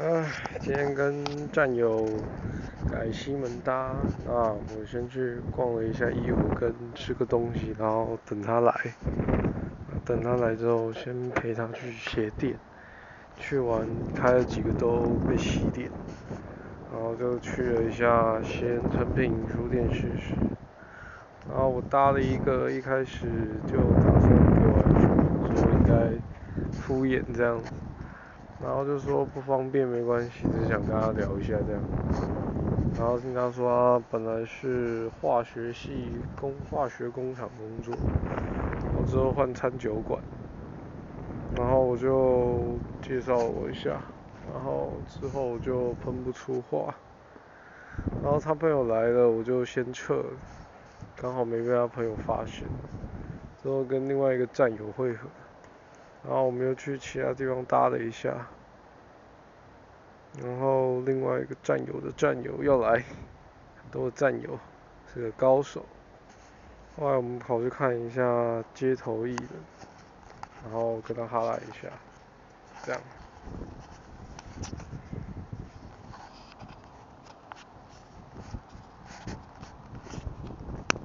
唉，今天跟战友改西门搭，啊，我先去逛了一下义乌，跟吃个东西，然后等他来。等他来之后，先陪他去鞋店，去完开了几个都被洗点，然后就去了一下先成品书店试试。然后我搭了一个，一开始就打算给我安全，说应该敷衍这样子。然后就说不方便没关系，只想跟他聊一下这样。然后听他说他本来是化学系工化学工厂工作，我之后换餐酒馆。然后我就介绍我一下，然后之后我就喷不出话。然后他朋友来了，我就先撤了，刚好没被他朋友发现。之后跟另外一个战友会合。然后我们又去其他地方搭了一下，然后另外一个战友的战友要来，都是战友，是个高手。后来我们跑去看一下街头艺人，然后跟他哈拉一下，这样。